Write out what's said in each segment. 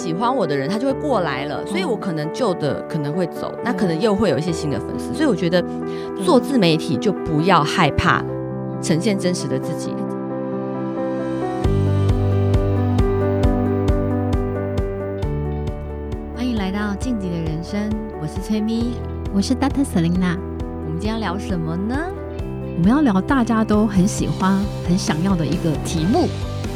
喜欢我的人，他就会过来了，所以我可能旧的可能会走，那可能又会有一些新的粉丝。所以我觉得做自媒体就不要害怕呈现真实的自己。欢迎来到晋级的人生，我是崔咪，我是 Dr. Selina，。我们今天要聊什么呢？我们要聊大家都很喜欢、很想要的一个题目。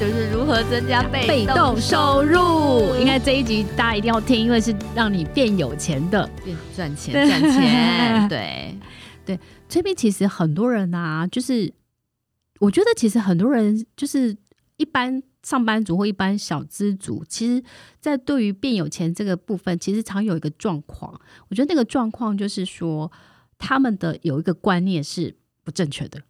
就是如何增加被动收入？应该这一集大家一定要听，因为是让你变有钱的，变赚钱赚钱。对 对，这边其实很多人啊，就是我觉得其实很多人就是一般上班族或一般小资族，其实，在对于变有钱这个部分，其实常有一个状况。我觉得那个状况就是说，他们的有一个观念是不正确的。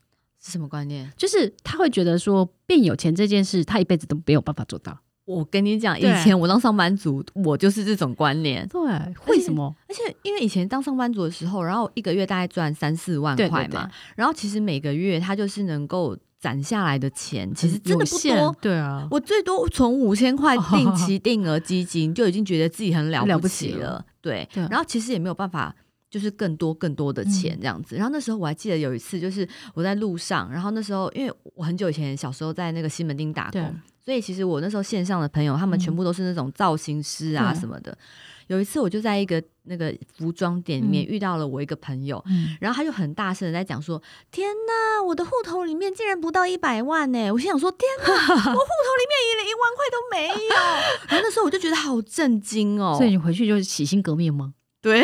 是什么观念？就是他会觉得说变有钱这件事，他一辈子都没有办法做到。我跟你讲，以前我当上班族，我就是这种观念。对，为什么？而且，因为以前当上班族的时候，然后一个月大概赚三四万块嘛，对对对，然后其实每个月他就是能够攒下来的钱，其实真的不多。对啊，我最多从五千块定期定额基金就已经觉得自己很了不起了。起了对，对，然后其实也没有办法。就是更多更多的钱这样子，然后那时候我还记得有一次，就是我在路上，然后那时候因为我很久以前小时候在那个西门町打工，所以其实我那时候线上的朋友他们全部都是那种造型师啊什么的。有一次我就在一个那个服装店里面遇到了我一个朋友，然后他就很大声的在讲说：“天哪，我的户头里面竟然不到一百万呢！”我心想说：“天哪，我户头里面连一万块都没有。”然后那时候我就觉得好震惊哦。所以你回去就是洗心革面吗？对，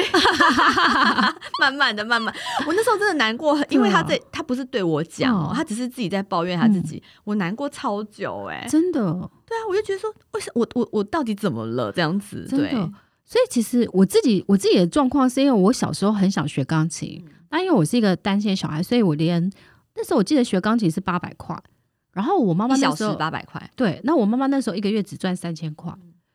慢慢的，慢慢，我那时候真的难过，因为他在，他不是对我讲哦，他只是自己在抱怨他自己，嗯、我难过超久，哎，真的，对啊，我就觉得说，为什么我我我到底怎么了？这样子？对，所以其实我自己我自己的状况是因为我小时候很想学钢琴，那、嗯、因为我是一个单亲小孩，所以我连那时候我记得学钢琴是八百块，然后我妈妈那时候八百块，对，那我妈妈那时候一个月只赚三千块。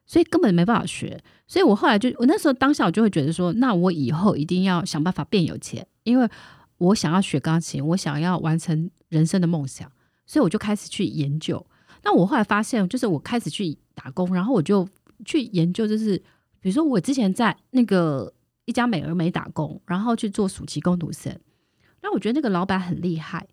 所以根本没办法学，所以我后来就我那时候当下我就会觉得说，那我以后一定要想办法变有钱，因为我想要学钢琴，我想要完成人生的梦想，所以我就开始去研究。那我后来发现，就是我开始去打工，然后我就去研究，就是比如说我之前在那个一家美而美打工，然后去做暑期工读生，那我觉得那个老板很厉害，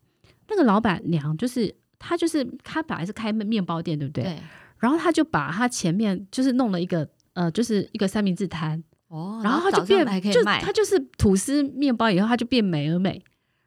那个老板娘就是她，就是她本来是开面包店，对不对？对然后他就把他前面就是弄了一个呃，就是一个三明治摊。哦，然后他就变就他就是吐司面包以后他就变美而美，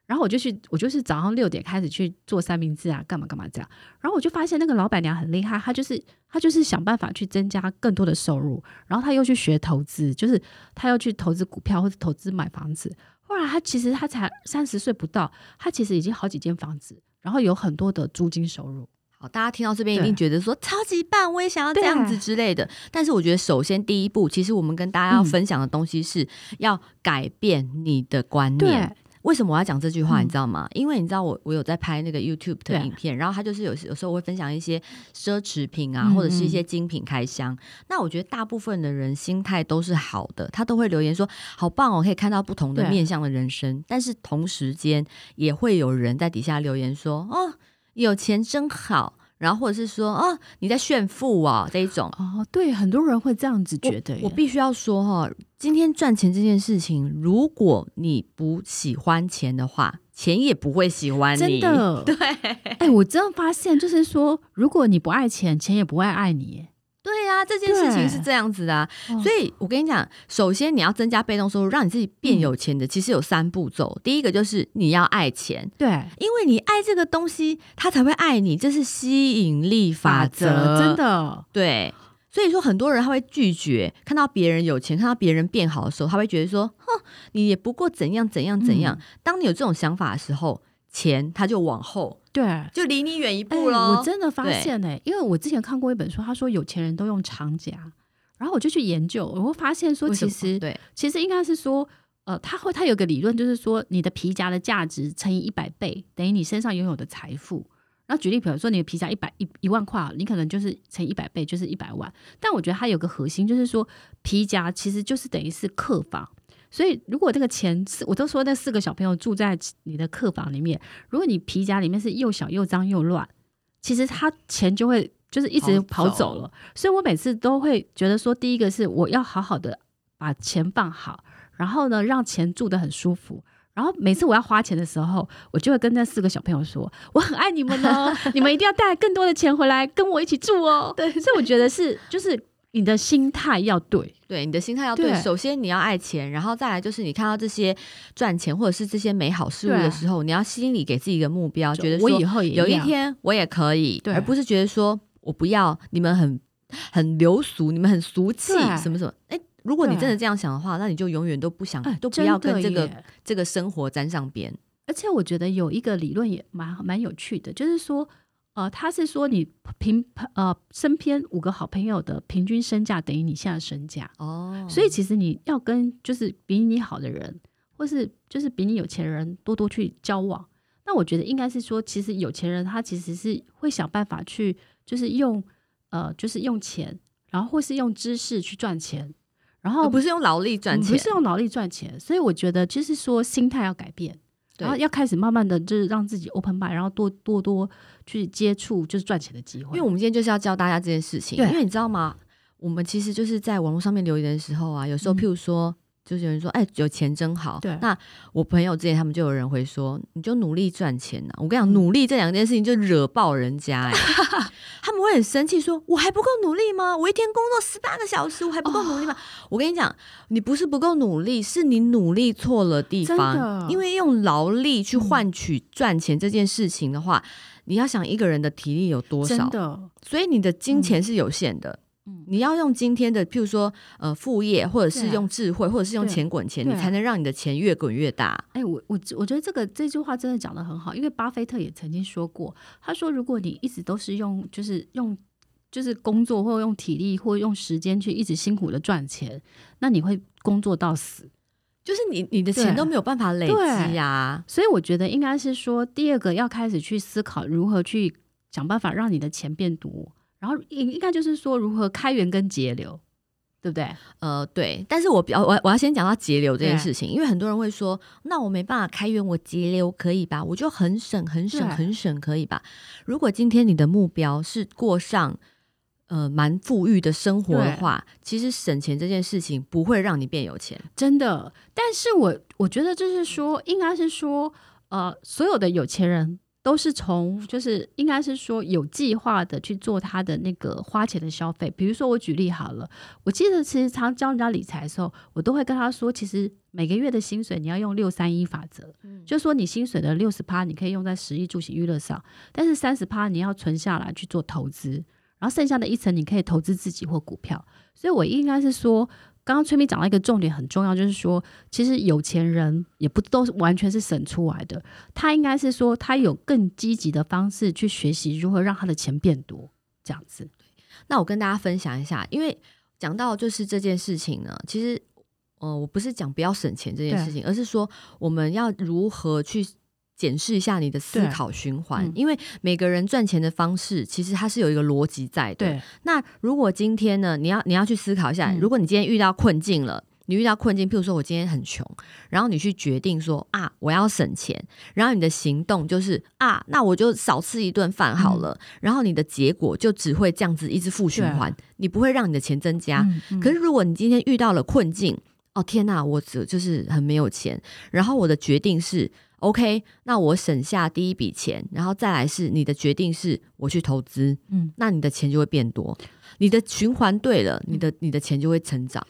然后我就去我就是早上六点开始去做三明治啊，干嘛干嘛这样，然后我就发现那个老板娘很厉害，她就是她就是想办法去增加更多的收入，然后她又去学投资，就是她要去投资股票或者投资买房子，后来她其实她才三十岁不到，她其实已经好几间房子，然后有很多的租金收入。大家听到这边一定觉得说超级棒，我也想要这样子之类的。但是我觉得，首先第一步，其实我们跟大家要分享的东西是要改变你的观念。为什么我要讲这句话？你知道吗？因为你知道我我有在拍那个 YouTube 的影片，然后他就是有有时候我会分享一些奢侈品啊，或者是一些精品开箱。那我觉得大部分的人心态都是好的，他都会留言说好棒哦，可以看到不同的面向的人生。但是同时间也会有人在底下留言说哦。有钱真好，然后或者是说，哦，你在炫富哦，这一种哦，对，很多人会这样子觉得。我，我必须要说哈，今天赚钱这件事情，如果你不喜欢钱的话，钱也不会喜欢你。真的，对。哎，我真的发现，就是说，如果你不爱钱，钱也不会爱你。对呀、啊，这件事情是这样子的、啊，所以我跟你讲，首先你要增加被动收入，让你自己变有钱的，其实有三步骤。第一个就是你要爱钱，对，因为你爱这个东西，他才会爱你，这是吸引力法则，法则真的。对，所以说很多人他会拒绝看到别人有钱，看到别人变好的时候，他会觉得说，哼，你也不过怎样怎样怎样。嗯、当你有这种想法的时候，钱他就往后。对，就离你远一步了、欸。我真的发现呢、欸，因为我之前看过一本书，他说有钱人都用长夹，然后我就去研究，我会发现说，其实对，其实应该是说，呃，他会他有个理论，就是说你的皮夹的价值乘以一百倍，等于你身上拥有的财富。然后举例，比如说你的皮夹一百一一万块，你可能就是乘一百倍，就是一百万。但我觉得它有个核心，就是说皮夹其实就是等于是客房。所以，如果这个钱是，我都说那四个小朋友住在你的客房里面，如果你皮夹里面是又小又脏又乱，其实他钱就会就是一直跑走了。所以我每次都会觉得说，第一个是我要好好的把钱放好，然后呢，让钱住得很舒服。然后每次我要花钱的时候，我就会跟那四个小朋友说：“我很爱你们哦，你们一定要带更多的钱回来跟我一起住哦。”对，所以我觉得是就是你的心态要对，对，你的心态要对。对，首先你要爱钱，然后再来就是你看到这些赚钱或者是这些美好事物的时候，你要心里给自己一个目标，觉得说我以后有一天我也可以，对，而不是觉得说我不要你们很很流俗，你们很俗气什么什么，哎。如果你真的这样想的话，那你就永远都不想，呃、都不要跟这个这个生活沾上边。而且我觉得有一个理论也蛮蛮有趣的，就是说，呃，他是说你平呃身边五个好朋友的平均身价等于你现在的身价哦。所以其实你要跟就是比你好的人，或是就是比你有钱的人多多去交往。那我觉得应该是说，其实有钱人他其实是会想办法去，就是用呃就是用钱，然后或是用知识去赚钱。然后不是用劳力赚钱，不是用劳力赚钱，所以我觉得就是说心态要改变，然后要开始慢慢的就是让自己 open mind，然后多多多去接触就是赚钱的机会。因为我们今天就是要教大家这件事情，因为你知道吗？我们其实就是在网络上面留言的时候啊，有时候譬如说。嗯就是有人说，哎、欸，有钱真好。对，那我朋友之前他们就有人会说，你就努力赚钱呐、啊。我跟你讲，努力这两件事情就惹爆人家、他们会很生气，说我还不够努力吗？我一天工作十八个小时，我还不够努力吗？哦、我跟你讲，你不是不够努力，是你努力错了地方。因为用劳力去换取赚钱这件事情的话、嗯，你要想一个人的体力有多少，所以你的金钱是有限的。嗯嗯，你要用今天的，譬如说，呃，副业，或者是用智慧，或者是用钱滚钱，你才能让你的钱越滚越大。哎、欸，我我我觉得这个这句话真的讲得很好，因为巴菲特也曾经说过，他说，如果你一直都是用，就是用，就是工作，或用体力，或用时间去一直辛苦的赚钱，那你会工作到死，就是你你的钱都没有办法累积呀、啊。所以我觉得应该是说，第二个要开始去思考如何去想办法让你的钱变多。然后应应该就是说如何开源跟节流，对不对？呃，对。但是我比较我我要先讲到节流这件事情，因为很多人会说，那我没办法开源，我节流可以吧？我就很省很省很省可以吧？如果今天你的目标是过上呃蛮富裕的生活的话，其实省钱这件事情不会让你变有钱，真的。但是我我觉得就是说，应该是说，呃，所有的有钱人。都是从就是应该是说有计划的去做他的那个花钱的消费。比如说我举例好了，我记得其实常教人家理财的时候，我都会跟他说，其实每个月的薪水你要用六三一法则，嗯，就说你薪水的六十趴你可以用在食衣住行娱乐上，但是三十趴你要存下来去做投资，然后剩下的一层你可以投资自己或股票。所以我应该是说。刚刚崔咪讲到一个重点很重要，就是说，其实有钱人也不都完全是省出来的，他应该是说他有更积极的方式去学习如何让他的钱变多，这样子。那我跟大家分享一下，因为讲到就是这件事情呢，其实，呃，我不是讲不要省钱这件事情，而是说我们要如何去。检视一下你的思考循环，因为每个人赚钱的方式其实它是有一个逻辑在的。对，那如果今天呢，你要你要去思考一下，如果你今天遇到困境了，你遇到困境，譬如说我今天很穷，然后你去决定说啊，我要省钱，然后你的行动就是啊，那我就少吃一顿饭好了，然后你的结果就只会这样子一直负循环，你不会让你的钱增加。可是如果你今天遇到了困境，哦天哪，我只就是很没有钱，然后我的决定是。OK，那我省下第一笔钱，然后再来是你的决定是我去投资，嗯，那你的钱就会变多，你的循环对了，你的你的钱就会成长。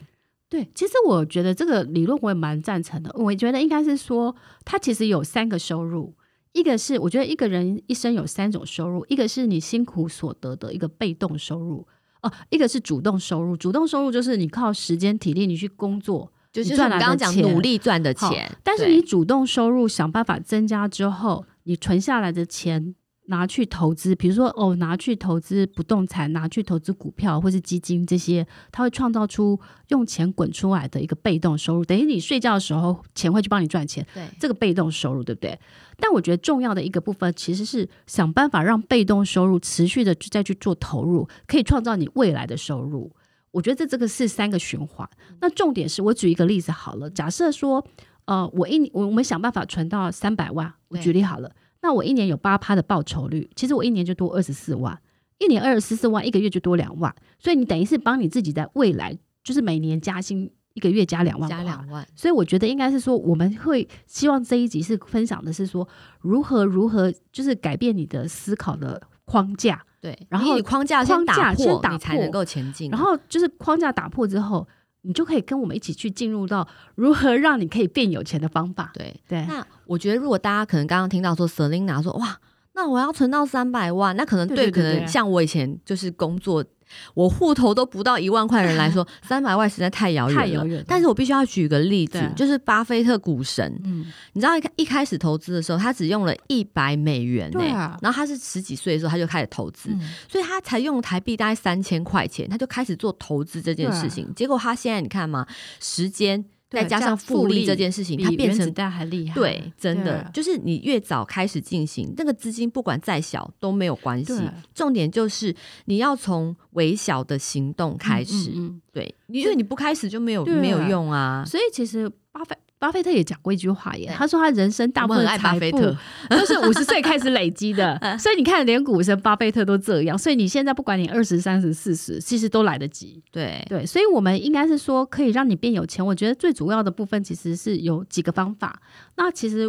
对，其实我觉得这个理论我也蛮赞成的。我觉得应该是说，它其实有三个收入，一个是我觉得一个人一生有三种收入，一个是你辛苦所得的一个被动收入，哦，一个是主动收入。主动收入就是你靠时间体力你去工作。就是我们刚刚讲努力赚的钱，但是你主动收入想办法增加之后，你存下来的钱拿去投资，比如说哦，拿去投资不动产，拿去投资股票或是基金这些，它会创造出用钱滚出来的一个被动收入，等于你睡觉的时候钱会去帮你赚钱，对，这个被动收入对不对？但我觉得重要的一个部分其实是想办法让被动收入持续的再去做投入，可以创造你未来的收入。我觉得这这个是三个循环。那重点是我举一个例子好了，假设说，呃，我一我我们想办法存到三百万，我举例好了，那我一年有八趴的报酬率，其实我一年就多二十四万。一年二十四万，一个月就多两万，所以你等于是帮你自己在未来就是每年加薪，一个月加两万，加两万。所以我觉得应该是说，我们会希望这一集是分享的是说，如何如何就是改变你的思考的框架，对，然后框架先打破，先打破你才能够前进。然后就是框架打破之后，你就可以跟我们一起去进入到如何让你可以变有钱的方法。对对。那我觉得，如果大家可能刚刚听到说 Selina 说哇。那我要存到三百万，那可能对，可能像我以前就是工作，我户头都不到一万块的人来说，三百万实在太遥远了。太遥远。但是我必须要举个例子，就是巴菲特股神，嗯，你知道一一开始投资的时候，他只用了一百美元呢、对，啊、然后他是十几岁的时候他就开始投资，嗯、所以他才用台币大概三千块钱，他就开始做投资这件事情。啊、结果他现在你看嘛，时间。再加上复利这件事情，它变成还厉害。对，真的就是你越早开始进行，那个资金不管再小都没有关系。重点就是你要从微小的行动开始。对，因为你不开始就没有没有用啊。所以其实巴菲。巴菲特也讲过一句话耶，他说他人生大部分财富都是五十岁开始累积的，所以你看连股神巴菲特都这样，所以你现在不管你二十三十四十，其实都来得及。对对，所以我们应该是说可以让你变有钱。我觉得最主要的部分其实是有几个方法。那其实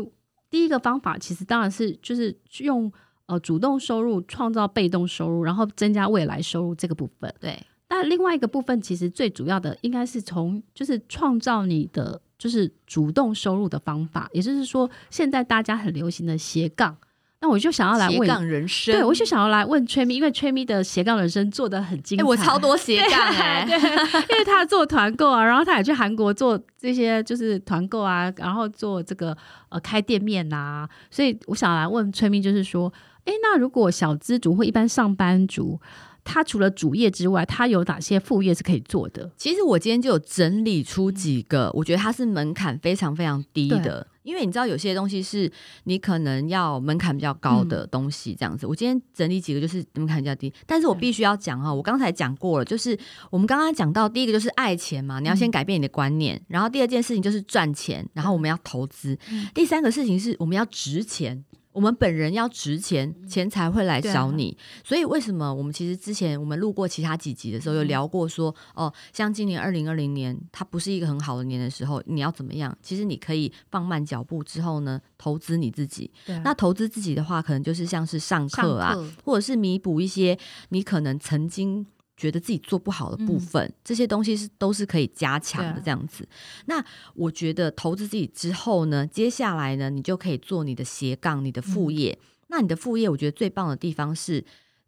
第一个方法其实当然是就是用呃主动收入创造被动收入，然后增加未来收入这个部分。对，那另外一个部分其实最主要的应该是从就是创造你的。就是主动收入的方法，也就是说，现在大家很流行的斜杠。那我就想要来问斜杠人生，对，我就想要来问崔咪，因为崔咪的斜杠人生做的很精彩。欸、我超多斜杠 哎、因为他做团购啊，然后他也去韩国做这些就是团购啊，然后做这个呃开店面呐，所以我想来问崔咪，就是说，哎、欸，那如果小资族或一般上班族。他除了主业之外，它有哪些副业是可以做的？其实我今天就有整理出几个，我觉得它是门槛非常非常低的。因为你知道有些东西是你可能要门槛比较高的东西，这样子。嗯、我今天整理几个就是门槛比较低，但是我必须要讲哈，我刚才讲过了，就是我们刚刚讲到第一个就是爱钱嘛，你要先改变你的观念，嗯、然后第二件事情就是赚钱，然后我们要投资，嗯、第三个事情是我们要值钱。我们本人要值钱，钱才会来找你。啊、所以为什么我们其实之前我们录过其他几集的时候，有聊过说，哦，像今年二零二零年，它不是一个很好的年的时候，你要怎么样？其实你可以放慢脚步之后呢，投资你自己。那投资自己的话，可能就是像是上课啊，课或者是弥补一些你可能曾经。觉得自己做不好的部分，嗯、这些东西是都是可以加强的，这样子。啊、那我觉得投资自己之后呢，接下来呢，你就可以做你的斜杠，你的副业。嗯、那你的副业，我觉得最棒的地方是，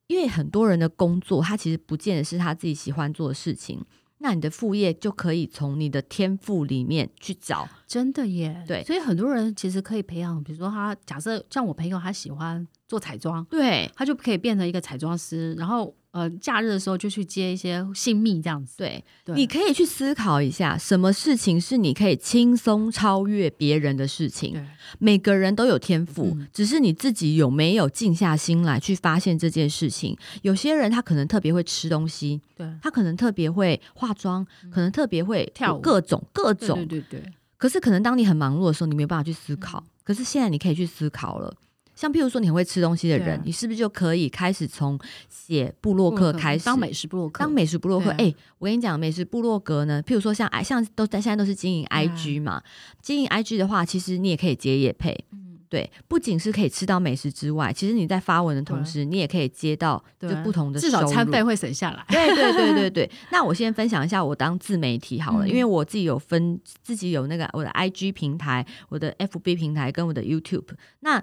因为很多人的工作，他其实不见得是他自己喜欢做的事情。那你的副业就可以从你的天赋里面去找，真的耶。对，所以很多人其实可以培养，比如说他假设像我朋友，他喜欢做彩妆，对，他就可以变成一个彩妆师，然后。呃，假日的时候就去接一些新密这样子。对，对你可以去思考一下，什么事情是你可以轻松超越别人的事情。对每个人都有天赋，嗯、只是你自己有没有静下心来去发现这件事情。有些人他可能特别会吃东西，对，他可能特别会化妆，嗯、可能特别会跳舞，各种各种。对对对对。可是可能当你很忙碌的时候，你没有办法去思考。嗯、可是现在你可以去思考了。像譬如说你很会吃东西的人，啊、你是不是就可以开始从写部落客开始当美食部落客？当美食部落客，哎、我跟你讲，美食部落格呢，譬如说像哎，像都在现在都是经营 IG 嘛，啊、经营 IG 的话，其实你也可以接业配，嗯、对，不仅是可以吃到美食之外，其实你在发文的同时，你也可以接到就不同的收入，至少餐费会省下来。对 对对对对。那我先分享一下我当自媒体好了，嗯、因为我自己有分自己有那个我的 IG 平台、我的 FB 平台跟我的 YouTube 那。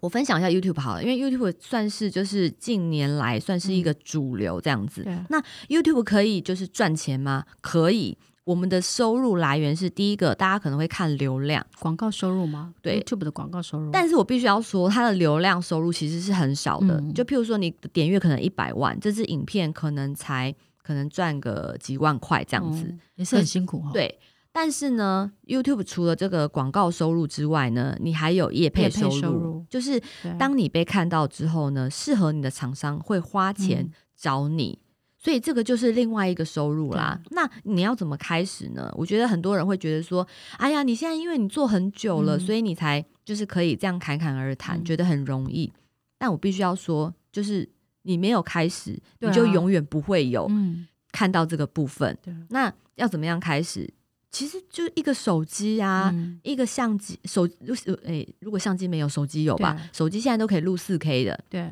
我分享一下 YouTube 好了，因为 YouTube 算是就是近年来算是一个主流这样子。嗯、那 YouTube 可以就是赚钱吗？可以。我们的收入来源是第一个，大家可能会看流量广告收入吗？对，YouTube 的广告收入。但是我必须要说，它的流量收入其实是很少的。嗯、就譬如说，你的点阅可能一百万，这支影片可能才可能赚个几万块这样子，嗯、也是很辛苦哈。对。但是呢，YouTube 除了这个广告收入之外呢，你还有业配收入，收入就是当你被看到之后呢，适合你的厂商会花钱找你，嗯、所以这个就是另外一个收入啦。那你要怎么开始呢？我觉得很多人会觉得说，哎呀，你现在因为你做很久了，嗯、所以你才就是可以这样侃侃而谈，嗯、觉得很容易。但我必须要说，就是。你没有开始，你就永远不会有看到这个部分。那要怎么样开始？其实就一个手机啊，嗯、一个相机，手诶，如果相机没有，手机有吧？手机现在都可以录四 K 的。对，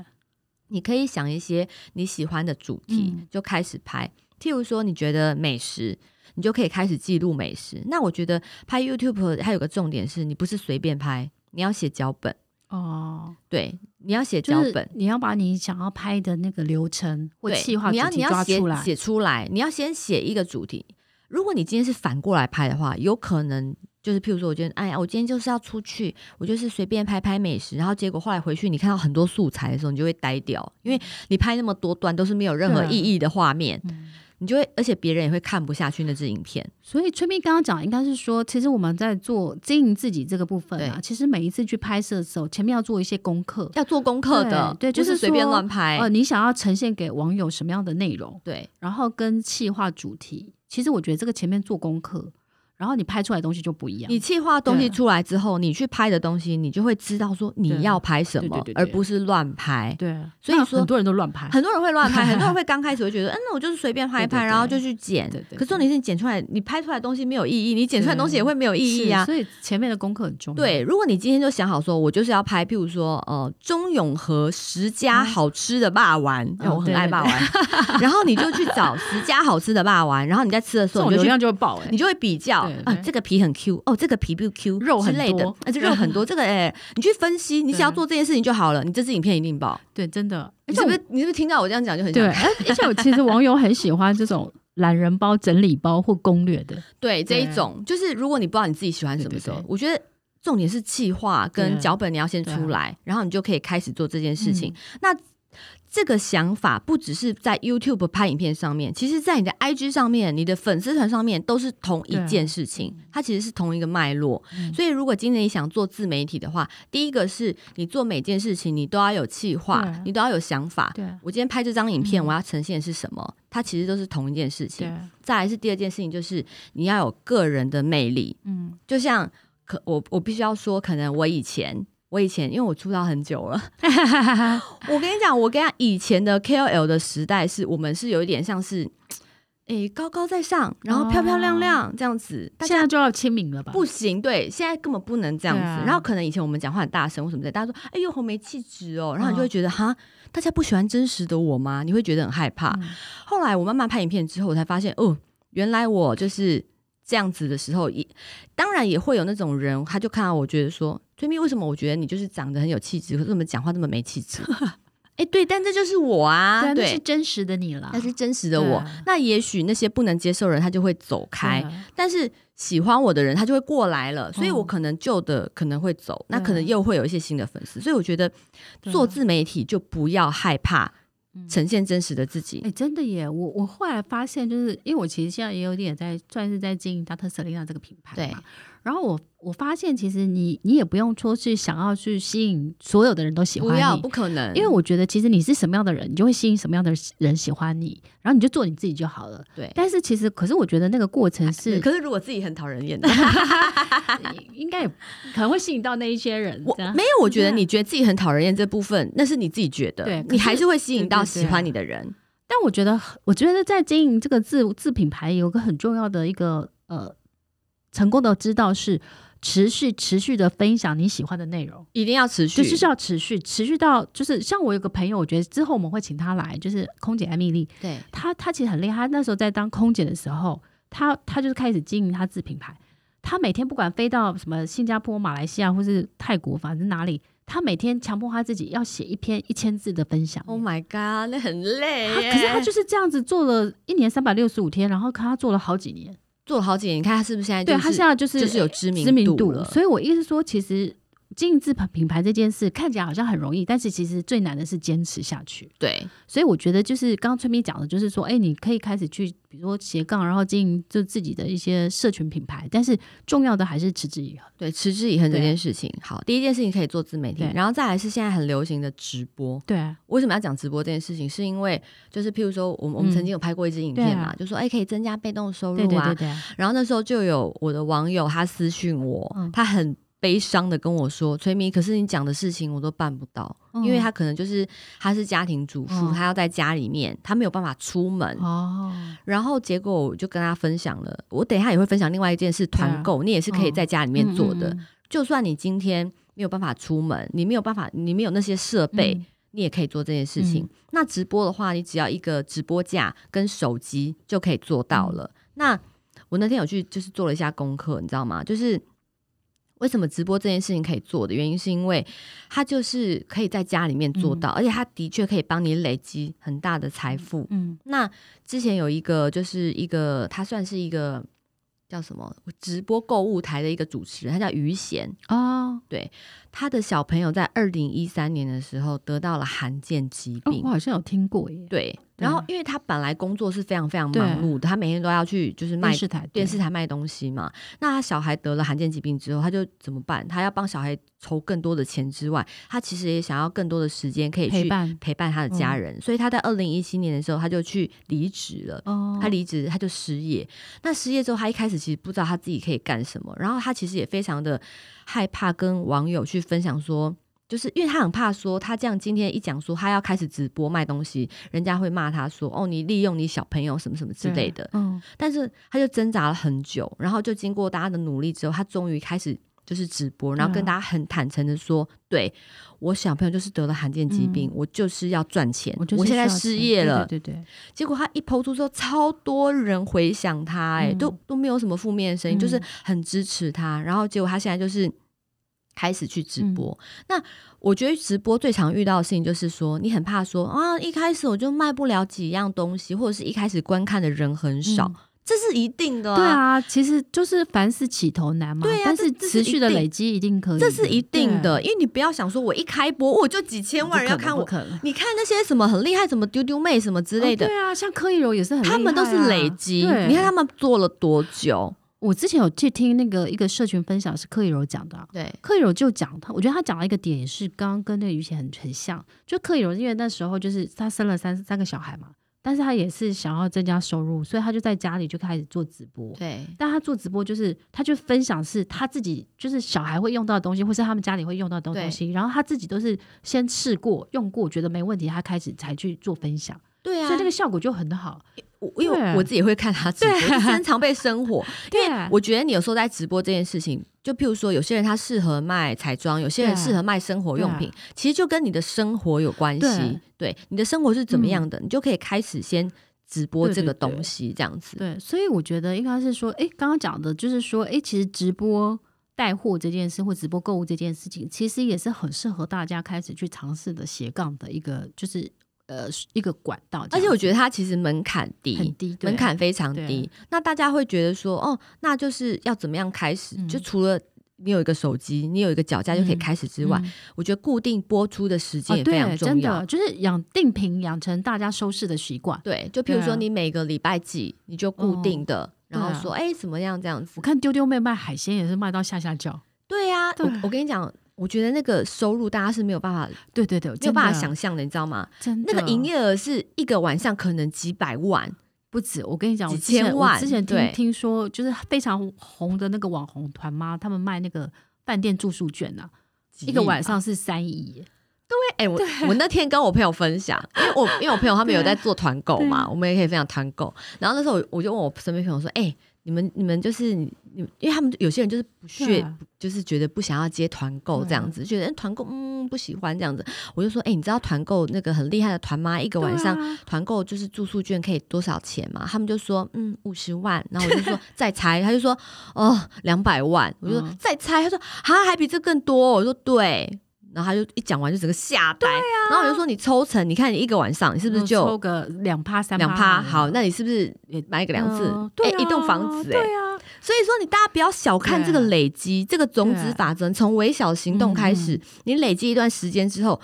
你可以想一些你喜欢的主题，嗯、就开始拍。譬如说，你觉得美食，你就可以开始记录美食。那我觉得拍 YouTube 还有个重点是，你不是随便拍，你要写脚本哦。对，你要写脚本，你要把你想要拍的那个流程或计划，你要你要写写出来，你要先写一个主题。如果你今天是反过来拍的话，有可能就是，譬如说，我觉得，哎呀，我今天就是要出去，我就是随便拍拍美食，然后结果后来回去，你看到很多素材的时候，你就会呆掉，因为你拍那么多段都是没有任何意义的画面。你就会，而且别人也会看不下去那支影片。所以崔咪刚刚讲，应该是说，其实我们在做经营自己这个部分啊，其实每一次去拍摄的时候，前面要做一些功课，要做功课的，对，就是随便乱拍。呃，你想要呈现给网友什么样的内容？对，然后跟企划主题，其实我觉得这个前面做功课。然后你拍出来的东西就不一样。你企划东西出来之后，你去拍的东西，你就会知道说你要拍什么，而不是乱拍。对，所以说很多人都乱拍，很多人会乱拍，很多人会 刚开始会觉得，嗯，那我就是随便拍一拍，然后就去剪。可是重点是你剪出来，你拍出来的东西没有意义，你剪出来的东西也会没有意义啊。所以前面的功课很重要。对，如果你今天就想好说，我就是要拍，譬如说，呃，中永和十家好吃的霸丸，我很爱霸丸，然后你就去找十家好吃的霸丸，然后你在吃的时候，流量就会爆，你就会比较啊，这个皮很。Q 哦，这个皮不 Q 肉很多，而且肉很多。这个哎，你去分析，你只要做这件事情就好了。你这支影片一定爆，对，真的。你是不是你是不是听到我这样讲就很对？而且我其实网友很喜欢这种懒人包、整理包或攻略的。对，这一种就是如果你不知道你自己喜欢什么时候，我觉得重点是计划跟脚本你要先出来，然后你就可以开始做这件事情。那。这个想法不只是在 YouTube 拍影片上面，其实，在你的 IG 上面、你的粉丝团上面都是同一件事情，它其实是同一个脉络。嗯、所以，如果今天你想做自媒体的话，第一个是你做每件事情你都要有计划，你都要有想法。对我今天拍这张影片，我要呈现的是什么？嗯、它其实都是同一件事情。再来是第二件事情，就是你要有个人的魅力。嗯，就像可我我必须要说，可能我以前。我以前因为我出道很久了，我跟你讲，我跟你讲，以前的 KOL 的时代是我们是有一点像是，诶高高在上，然后漂漂亮亮这样子。现在就要亲民了吧？不行，对，现在根本不能这样子。然后可能以前我们讲话很大声，或什么的，大家说，哎呦好没气质哦，然后你就会觉得哈，大家不喜欢真实的我吗？你会觉得很害怕。后来我慢慢拍影片之后，我才发现，哦，原来我就是。这样子的时候，也当然也会有那种人，他就看到我觉得说，崔蜜为什么我觉得你就是长得很有气质，可是怎么讲话那么没气质？哎，对，但这就是我啊，对，那是真实的你了，那是真实的我。那也许那些不能接受人，他就会走开，但是喜欢我的人，他就会过来了。所以我可能旧的可能会走，那可能又会有一些新的粉丝。所以我觉得做自媒体就不要害怕。呈现真实的自己，哎、欸，真的耶！我我后来发现，就是因为我其实现在也有点在算是在经营 Dr. Selina 这个品牌，对。然后我我发现，其实你你也不用说是想要去吸引所有的人都喜欢你，不要，不可能。因为我觉得，其实你是什么样的人，你就会吸引什么样的人喜欢你，然后你就做你自己就好了。对。但是其实，可是我觉得那个过程是，可是如果自己很讨人厌的，应该也可能会吸引到那一些人。我没有，我觉得你觉得自己很讨人厌这部分，那是你自己觉得，对，你还是会吸引到喜欢你的人。但我觉得，我觉得在经营这个自自品牌，有个很重要的一个呃。成功的知道是持续持续的分享你喜欢的内容，一定要持续，就是要持续持续到就是像我有个朋友，我觉得之后我们会请他来，就是空姐艾米丽，对，他他其实很厉害，他那时候在当空姐的时候，他他就是开始经营他自品牌，他每天不管飞到什么新加坡、马来西亚或是泰国，反正哪里，他每天强迫他自己要写一篇一千字的分享。Oh my god，那很累。可是他就是这样子做了一年三百六十五天，然后看他做了好几年。做了好几年，你看他是不是现在、就是？对，他现在就是就是有知名度了。所以我意思说，其实。经营自品牌这件事看起来好像很容易，但是其实最难的是坚持下去。对，所以我觉得就是刚刚崔咪讲的，就是说，哎，你可以开始去，比如说斜杠，然后经营就自己的一些社群品牌，但是重要的还是持之以恒。对，持之以恒这件事情。好，第一件事情可以做自媒体，然后再来是现在很流行的直播。对，为什么要讲直播这件事情？是因为就是譬如说，我们我们曾经有拍过一支影片嘛，嗯、就说哎，可以增加被动收入啊。对对对对。然后那时候就有我的网友他私讯我，嗯、他很。悲伤的跟我说：“崔咪，可是你讲的事情我都办不到，嗯、因为他可能就是他是家庭主妇，嗯、他要在家里面，他没有办法出门。哦，然后结果我就跟他分享了，我等一下也会分享另外一件事，团购，你也是可以在家里面做的。嗯、就算你今天没有办法出门，你没有办法，你没有那些设备，嗯、你也可以做这件事情。嗯、那直播的话，你只要一个直播架跟手机就可以做到了。嗯、那我那天有去就是做了一下功课，你知道吗？就是。为什么直播这件事情可以做的原因，是因为它就是可以在家里面做到，嗯、而且它的确可以帮你累积很大的财富。嗯，那之前有一个就是一个，他算是一个叫什么直播购物台的一个主持人，他叫于贤哦，对。他的小朋友在二零一三年的时候得到了罕见疾病，哦，我好像有听过耶。对，然后因为他本来工作是非常非常忙碌的，他每天都要去就是卖电视台电视台卖东西嘛。那他小孩得了罕见疾病之后，他就怎么办？他要帮小孩筹更多的钱之外，他其实也想要更多的时间可以去陪伴陪伴他的家人。嗯、所以他在二零一七年的时候，他就去离职了。哦，他离职他就失业。那失业之后，他一开始其实不知道他自己可以干什么，然后他其实也非常的。害怕跟网友去分享说，就是因为他很怕说，他这样今天一讲说他要开始直播卖东西，人家会骂他说，哦，你利用你小朋友什么什么之类的。嗯，但是他就挣扎了很久，然后就经过大家的努力之后，他终于开始就是直播，然后跟大家很坦诚的说，嗯、对我小朋友就是得了罕见疾病，嗯、我就是要赚钱，我，钱我现在失业了，对，对。结果他一 po 出之后，超多人回想他、欸，哎、嗯，都都没有什么负面的声音，嗯、就是很支持他。然后结果他现在就是。开始去直播，嗯、那我觉得直播最常遇到的事情就是说，你很怕说啊，一开始我就卖不了几样东西，或者是一开始观看的人很少，嗯、这是一定的、啊。对啊，其实就是凡事起头难嘛。对啊，但是持续的累积一定可以，这是一定的。因为你不要想说我一开播我就几千万人要看我，你看那些什么很厉害，什么丢丢妹什么之类的。哦、对啊，像柯以柔也是很厉害、啊，他们都是累积。你看他们做了多久？我之前有去听那个一个社群分享，是柯以柔讲的、啊。对，柯以柔就讲他，我觉得他讲了一个点，也是刚刚跟那个于姐很很像。就柯以柔，因为那时候就是她生了三三个小孩嘛，但是她也是想要增加收入，所以她就在家里就开始做直播。对，但她做直播就是她就分享是她自己就是小孩会用到的东西，或是他们家里会用到的东西，然后她自己都是先试过用过，觉得没问题，她开始才去做分享。对啊，所以这个效果就很好。因为我自己会看他直播，对经常被生活。因为我觉得你有时候在直播这件事情，就譬如说，有些人他适合卖彩妆，有些人适合卖生活用品，其实就跟你的生活有关系。对，对，你的生活是怎么样的，嗯、你就可以开始先直播这个东西，这样子。对，对，对，所以我觉得应该是说，哎，刚刚讲的就是说，哎，其实直播带货这件事，或直播购物这件事情，其实也是很适合大家开始去尝试的斜杠的一个，就是。呃，一个管道，而且我觉得它其实门槛低，很低，门槛非常低。那大家会觉得说，哦，那就是要怎么样开始？嗯、就除了你有一个手机，你有一个脚架就可以开始之外，嗯嗯、我觉得固定播出的时间也非常重要。哦、真的，就是养定频，养成大家收视的习惯。对，就譬如说你每个礼拜几，你就固定的，哦、然后说，哎、啊，怎么样这样子？我看丢丢妹卖海鲜也是卖到下下叫。对呀、啊，我我跟你讲。我觉得那个收入大家是没有办法，对对对，没有办法想象的，你知道吗？真的，那个营业额是一个晚上可能几百万不止。我跟你讲，几千万。我之前听听说，就是非常红的那个网红团妈，他们卖那个饭店住宿券啊，一个晚上是三亿。对，哎，我我那天跟我朋友分享，因为我因为我朋友他们有在做团购嘛，我们也可以分享团购。然后那时候我就问我身边朋友说，哎。你们你们就是你，因为他们有些人就是不屑，啊、就是觉得不想要接团购这样子，啊、觉得团购嗯不喜欢这样子。我就说，哎、欸，你知道团购那个很厉害的团妈，一个晚上团购就是住宿券可以多少钱吗？他们就说，嗯，五十万。然后我就说再猜，他就说哦两百万。我就说再猜，他说啊还比这更多。我说对。然后他就一讲完就整个吓呆，啊、然后我就说你抽成，你看你一个晚上你是不是就抽个两趴三两趴？好，那你是不是也买一个两次？哎、嗯啊欸，一栋房子哎、欸，对啊。所以说你大家不要小看这个累积，啊、这个种子法则，从微小行动开始，嗯、你累积一段时间之后，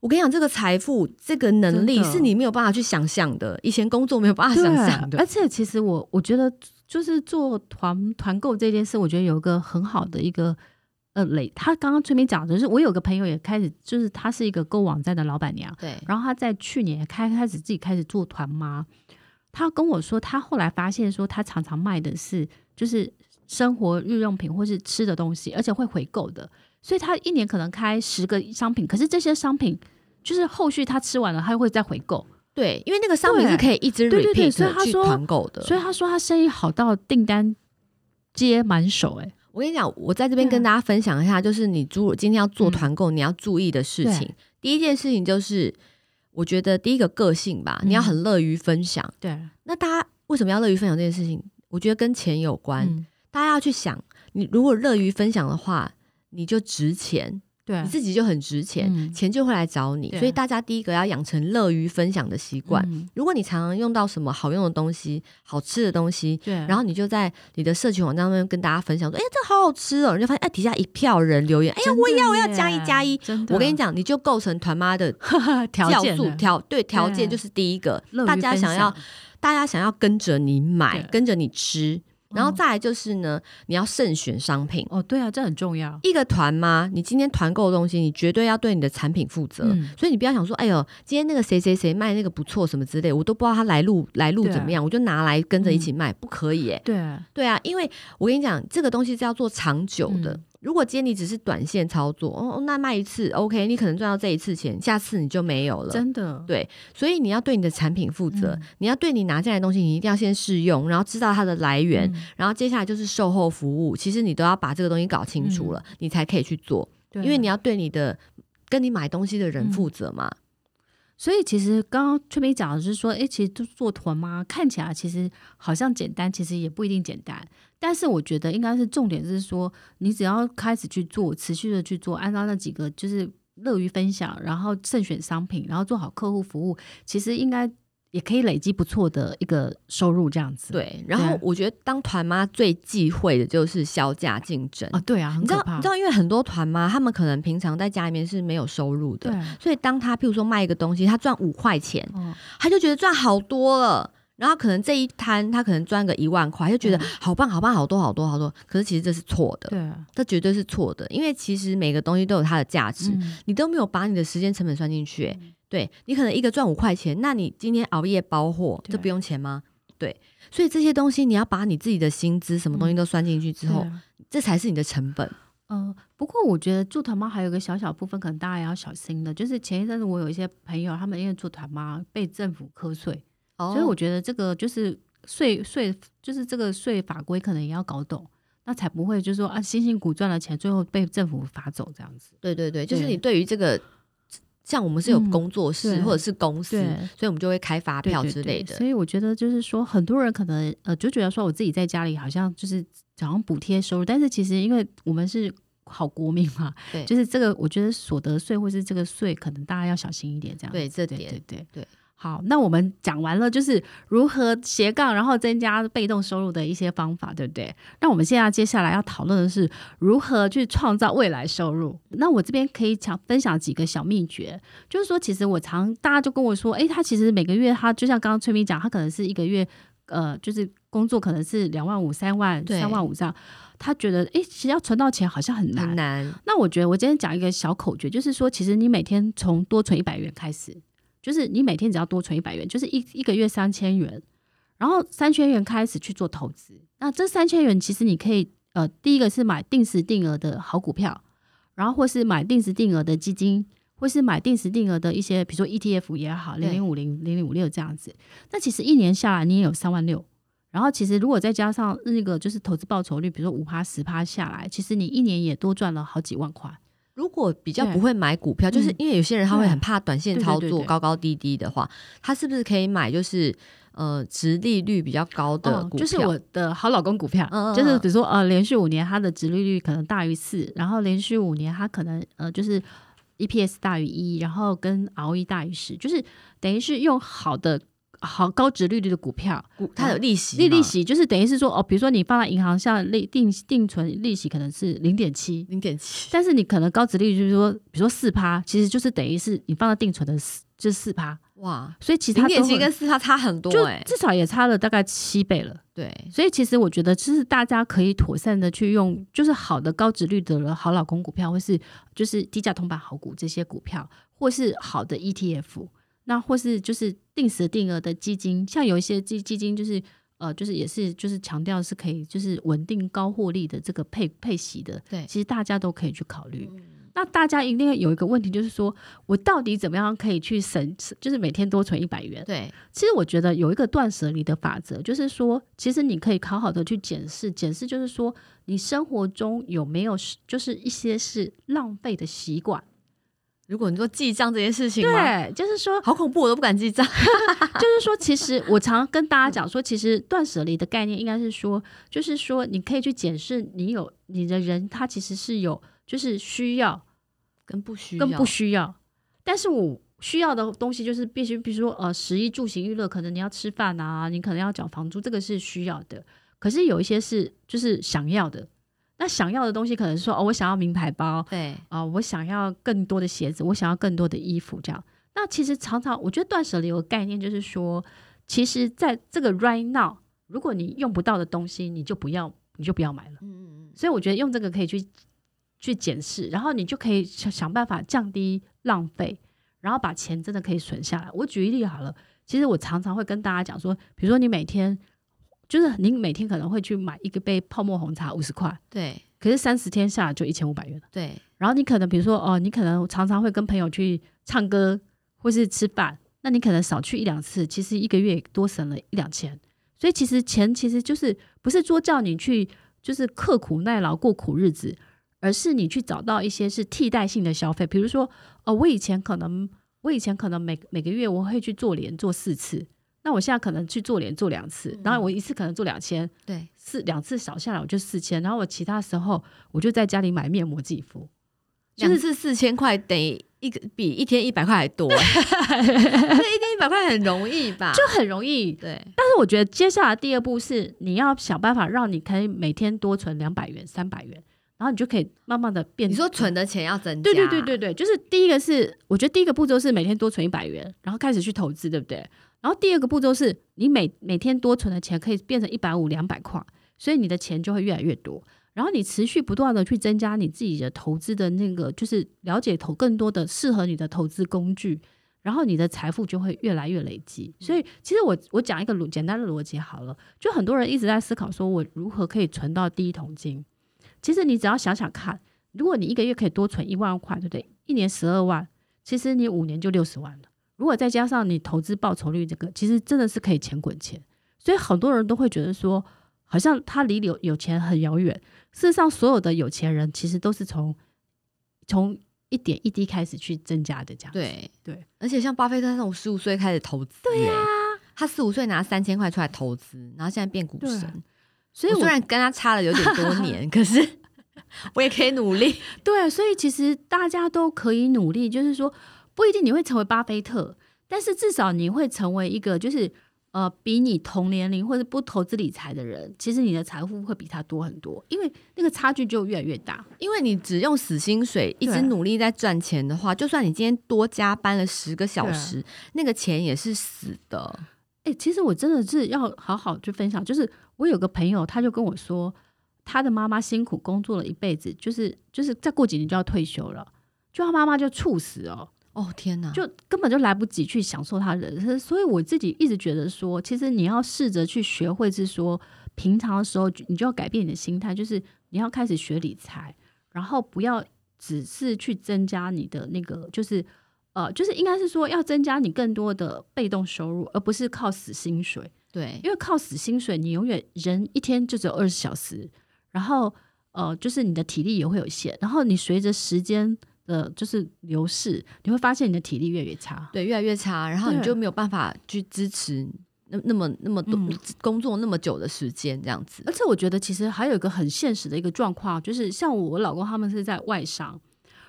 我跟你讲，这个财富这个能力是你没有办法去想象的，的以前工作没有办法想象的。而且其实我我觉得就是做团团购这件事，我觉得有一个很好的一个。呃，累。他刚刚崔咪讲的是，我有个朋友也开始，就是他是一个购物网站的老板娘，对。然后他在去年开开始自己开始做团妈，他跟我说，他后来发现说，他常常卖的是就是生活日用品或是吃的东西，而且会回购的。所以他一年可能开十个商品，可是这些商品就是后续他吃完了，他会再回购。对，因为那个商品是可以一直 repeat 去团购的。所以他说他生意好到订单接满手，欸。哎，我跟你讲，我在这边跟大家分享一下，就是你如果今天要做团购，你要注意的事情。第一件事情就是，我觉得第一个个性吧，你要很乐于分享。对，那大家为什么要乐于分享这件事情？我觉得跟钱有关。大家要去想，你如果乐于分享的话。你就值钱，对，你自己就很值钱，嗯、钱就会来找你。所以大家第一个要养成乐于分享的习惯。嗯、如果你常常用到什么好用的东西、好吃的东西，对，然后你就在你的社群网站上面跟大家分享说：“哎、欸，这好好吃哦！”你就发现，哎，底下一票人留言：“哎呀，我也要，我要加一加一。”我跟你讲，你就构成团妈的 条件条对条件就是第一个，大家想要，大家想要跟着你买，跟着你吃。然后再来就是呢，你要慎选商品哦。对啊，这很重要。一个团吗？你今天团购的东西，你绝对要对你的产品负责。嗯、所以你不要想说，哎呦，今天那个谁谁谁卖那个不错什么之类，我都不知道他来路来路怎么样，啊、我就拿来跟着一起卖，嗯、不可以哎。对啊，对啊，因为我跟你讲，这个东西是要做长久的。嗯如果今天你只是短线操作，哦，那卖一次，OK，你可能赚到这一次钱，下次你就没有了。真的，对，所以你要对你的产品负责，嗯、你要对你拿进来的东西，你一定要先试用，然后知道它的来源，嗯、然后接下来就是售后服务，其实你都要把这个东西搞清楚了，嗯、你才可以去做，因为你要对你的跟你买东西的人负责嘛。嗯所以其实刚刚崔咪讲的是说，哎，其实做做团妈看起来其实好像简单，其实也不一定简单。但是我觉得应该是重点是说，你只要开始去做，持续的去做，按照那几个就是乐于分享，然后慎选商品，然后做好客户服务，其实应该。也可以累积不错的一个收入，这样子。对，然后我觉得当团妈最忌讳的就是销价竞争啊。对啊，你知道，你知道，因为很多团妈他们可能平常在家里面是没有收入的，对所以当他譬如说卖一个东西，他赚五块钱，哦、他就觉得赚好多了。然后可能这一摊他可能赚个一万块，就觉得好棒好棒，好多好多好多。可是其实这是错的，对、啊，这绝对是错的，因为其实每个东西都有它的价值，嗯、你都没有把你的时间成本算进去、欸。嗯对，你可能一个赚五块钱，那你今天熬夜包货，这不用钱吗？对，所以这些东西你要把你自己的薪资什么东西都算进去之后，嗯、这才是你的成本。嗯、呃，不过我觉得做团妈还有一个小小部分，可能大家也要小心的，就是前一阵子我有一些朋友，他们因为做团妈被政府课税，哦、所以我觉得这个就是税税，就是这个税法规可能也要搞懂，那才不会就是说啊辛辛苦赚了钱，最后被政府罚走这样子。对对对，就是你对于这个。像我们是有工作室、嗯、或者是公司，所以我们就会开发票之类的。所以我觉得就是说，很多人可能呃就觉得说，我自己在家里好像就是好像补贴收入，但是其实因为我们是好国民嘛，对，就是这个我觉得所得税或是这个税，可能大家要小心一点，这样。对，这点对对对。对好，那我们讲完了，就是如何斜杠，然后增加被动收入的一些方法，对不对？那我们现在接下来要讨论的是如何去创造未来收入。那我这边可以讲分享几个小秘诀，就是说，其实我常大家就跟我说，诶，他其实每个月他就像刚刚崔明讲，他可能是一个月，呃，就是工作可能是两万五、三万、三万五这样，他觉得，诶，其实要存到钱好像很难。很难。那我觉得我今天讲一个小口诀，就是说，其实你每天从多存一百元开始。就是你每天只要多存一百元，就是一一个月三千元，然后三千元开始去做投资。那这三千元其实你可以，呃，第一个是买定时定额的好股票，然后或是买定时定额的基金，或是买定时定额的一些，比如说 ETF 也好，零零五零、零零五六这样子。那其实一年下来你也有三万六，然后其实如果再加上那个就是投资报酬率，比如说五趴十趴下来，其实你一年也多赚了好几万块。如果比较不会买股票，就是因为有些人他会很怕短线操作高高低低的话，他是不是可以买就是呃殖利率比较高的股票？哦，就是我的好老公股票，嗯嗯嗯，就是比如说呃连续五年它的殖利率可能大于四，然后连续五年它可能呃就是 EPS 大于一，然后跟 ROE 大于十，就是等于是用好的。好高值利率的股票，它有利息，利利息就是等于是说哦，比如说你放在银行，像利定定存利息可能是零点七，零点七，但是你可能高值利率就是说，比如说四趴，其实就是等于是你放在定存的四，就是四趴，哇，所以其他零点七跟四趴差很多，欸，至少也差了大概七倍了。对，所以其实我觉得，就是大家可以妥善的去用，就是好的高值率的好老公股票，或是就是低价通板好股这些股票，或是好的 ETF。那或是就是定时定额的基金，像有一些基基金就是呃，就是也是就是强调是可以就是稳定高获利的这个配配息的，对，其实大家都可以去考虑。嗯、那大家一定要有一个问题，就是说我到底怎么样可以去省，就是每天多存一百元？对，其实我觉得有一个断舍离的法则，就是说，其实你可以好好的去检视，检视就是说，你生活中有没有就是一些是浪费的习惯。如果你说记账这件事情，对，就是说好恐怖，我都不敢记账。就是说，其实我常跟大家讲说，其实断舍离的概念应该是说，就是说你可以去检视你有你的人，他其实是有就是需要跟不需要，跟不需要。但是我需要的东西就是必须，比如说呃，食衣住行娱乐，可能你要吃饭啊，你可能要缴房租，这个是需要的。可是有一些是就是想要的。那想要的东西可能是说哦，我想要名牌包，对啊、呃，我想要更多的鞋子，我想要更多的衣服，这样。那其实常常我觉得断舍离有个概念，就是说，其实在这个 right now，如果你用不到的东西，你就不要，你就不要买了。嗯嗯嗯。所以我觉得用这个可以去去检视，然后你就可以想想办法降低浪费，然后把钱真的可以存下来。我举一例好了，其实我常常会跟大家讲说，比如说你每天。就是您每天可能会去买一个杯泡沫红茶，五十块，对。可是三十天下来就一千五百元了，对。然后你可能比如说哦，你可能常常会跟朋友去唱歌或是吃饭，那你可能少去一两次，其实一个月多省了一两千。所以其实钱其实就是不是说叫你去就是刻苦耐劳过苦日子，而是你去找到一些是替代性的消费。比如说哦，我以前可能我以前可能每每个月我会去做脸做四次。那我现在可能去做脸做两次，然后我一次可能做两千，对，四两次少下来我就四千，然后我其他时候我就在家里买面膜自己敷，就是四千块等于一个比一天一百块还多，这一天一百块很容易吧？就很容易，对。但是我觉得接下来第二步是你要想办法让你可以每天多存两百元、三百元，然后你就可以慢慢的变。你说存的钱要增加？对对对对对，就是第一个是我觉得第一个步骤是每天多存一百元，然后开始去投资，对不对？然后第二个步骤是你每每天多存的钱可以变成一百五、两百块，所以你的钱就会越来越多。然后你持续不断的去增加你自己的投资的那个，就是了解投更多的适合你的投资工具，然后你的财富就会越来越累积。所以其实我我讲一个简单的逻辑好了，就很多人一直在思考说我如何可以存到第一桶金。其实你只要想想看，如果你一个月可以多存一万块，对不对？一年十二万，其实你五年就六十万了。如果再加上你投资报酬率这个，其实真的是可以钱滚钱，所以很多人都会觉得说，好像他离有有钱很遥远。事实上，所有的有钱人其实都是从从一点一滴开始去增加的，这样对对。而且像巴菲特那种十五岁开始投资，对呀、啊，他十五岁拿三千块出来投资，然后现在变股神。所以虽然跟他差了有点多年，可是我也可以努力。对，所以其实大家都可以努力，就是说。不一定你会成为巴菲特，但是至少你会成为一个就是呃比你同年龄或者不投资理财的人，其实你的财富会比他多很多，因为那个差距就越来越大。因为你只用死薪水一直努力在赚钱的话，就算你今天多加班了十个小时，那个钱也是死的。哎、欸，其实我真的是要好好去分享，就是我有个朋友，他就跟我说，他的妈妈辛苦工作了一辈子，就是就是再过几年就要退休了，就他妈妈就猝死哦。哦天哪，就根本就来不及去享受他人生，所以我自己一直觉得说，其实你要试着去学会，是说平常的时候，你就要改变你的心态，就是你要开始学理财，然后不要只是去增加你的那个，就是呃，就是应该是说要增加你更多的被动收入，而不是靠死薪水。对，因为靠死薪水，你永远人一天就只有二十小时，然后呃，就是你的体力也会有限，然后你随着时间。呃，就是流逝，你会发现你的体力越来越差，对，越来越差，然后你就没有办法去支持那那么那么多、嗯、工作那么久的时间这样子。而且我觉得其实还有一个很现实的一个状况，就是像我老公他们是在外商，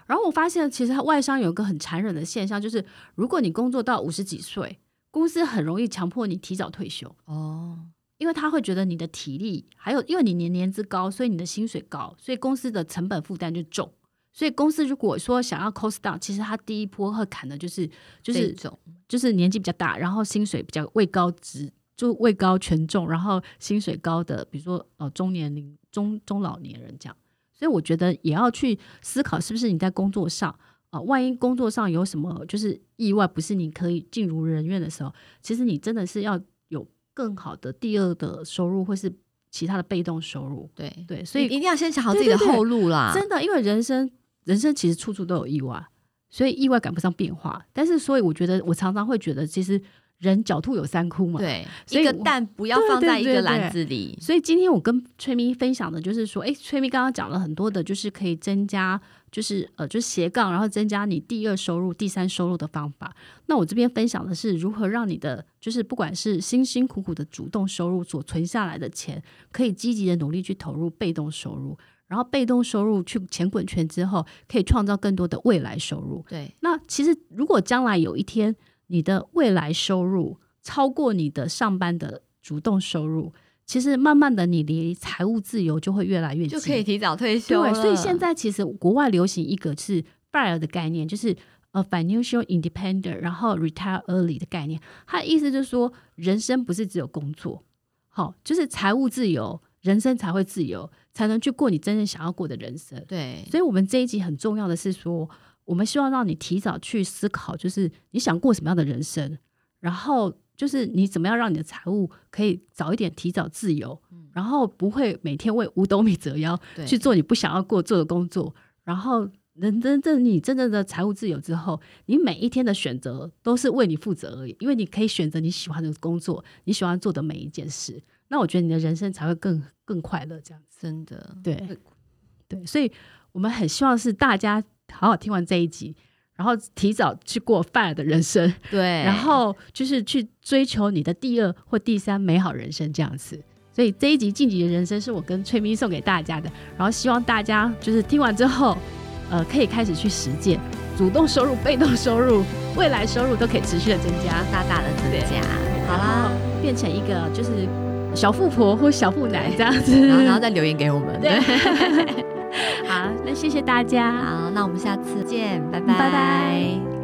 然后我发现其实外商有一个很残忍的现象，就是如果你工作到五十几岁，公司很容易强迫你提早退休哦，因为他会觉得你的体力还有因为你年年资高，所以你的薪水高，所以公司的成本负担就重。所以公司如果说想要 cost down，其实他第一波会砍的就是就是就是年纪比较大，然后薪水比较位高职就位高权重，然后薪水高的，比如说呃中年龄中中老年人这样。所以我觉得也要去思考，是不是你在工作上啊、呃，万一工作上有什么就是意外，不是你可以尽如人愿的时候，其实你真的是要有更好的第二的收入，或是其他的被动收入。对对，所以一定要先想好自己的后路啦。对对对，真的，因为人生人生其实处处都有意外，所以意外赶不上变化。但是，所以我觉得我常常会觉得，其实。人狡兔有三窟嘛，对，所以一个蛋不要放在一个篮子里。对对对对，所以今天我跟崔咪分享的就是说，哎，崔咪刚刚讲了很多的，就是可以增加，就是呃，就是斜杠，然后增加你第二收入、第三收入的方法。那我这边分享的是如何让你的，就是不管是辛辛苦苦的主动收入所存下来的钱，可以积极的努力去投入被动收入，然后被动收入去钱滚钱之后，可以创造更多的未来收入。对，那其实如果将来有一天，你的未来收入超过你的上班的主动收入，其实慢慢的你离财务自由就会越来越近，就可以提早退休了。对，所以现在其实国外流行一个是 FIRE 的概念，就是呃 financial independent，然后 retire early 的概念。它的意思就是说，人生不是只有工作，好，就是财务自由，人生才会自由，才能去过你真正想要过的人生。对，所以我们这一集很重要的是说。我们希望让你提早去思考，就是你想过什么样的人生，然后就是你怎么样让你的财务可以早一点提早自由，嗯、然后不会每天为五斗米折腰去做你不想要过做的工作，然后能真正你真正的财务自由之后，你每一天的选择都是为你负责而已，因为你可以选择你喜欢的工作，你喜欢做的每一件事，那我觉得你的人生才会更更快乐，这样子真的对对，所以我们很希望是大家。好好听完这一集，然后提早去过 FIRE 的人生，对，然后就是去追求你的第二或第三美好人生这样子。所以这一集晋级的人生是我跟崔咪送给大家的，然后希望大家就是听完之后，呃，可以开始去实践，主动收入、被动收入、未来收入都可以持续的增加，大大的增加。好啦，变成一个就是小富婆或小富奶这样子，然后然后再留言给我们。对。好，那谢谢大家。好，那我们下次见，拜拜。拜拜。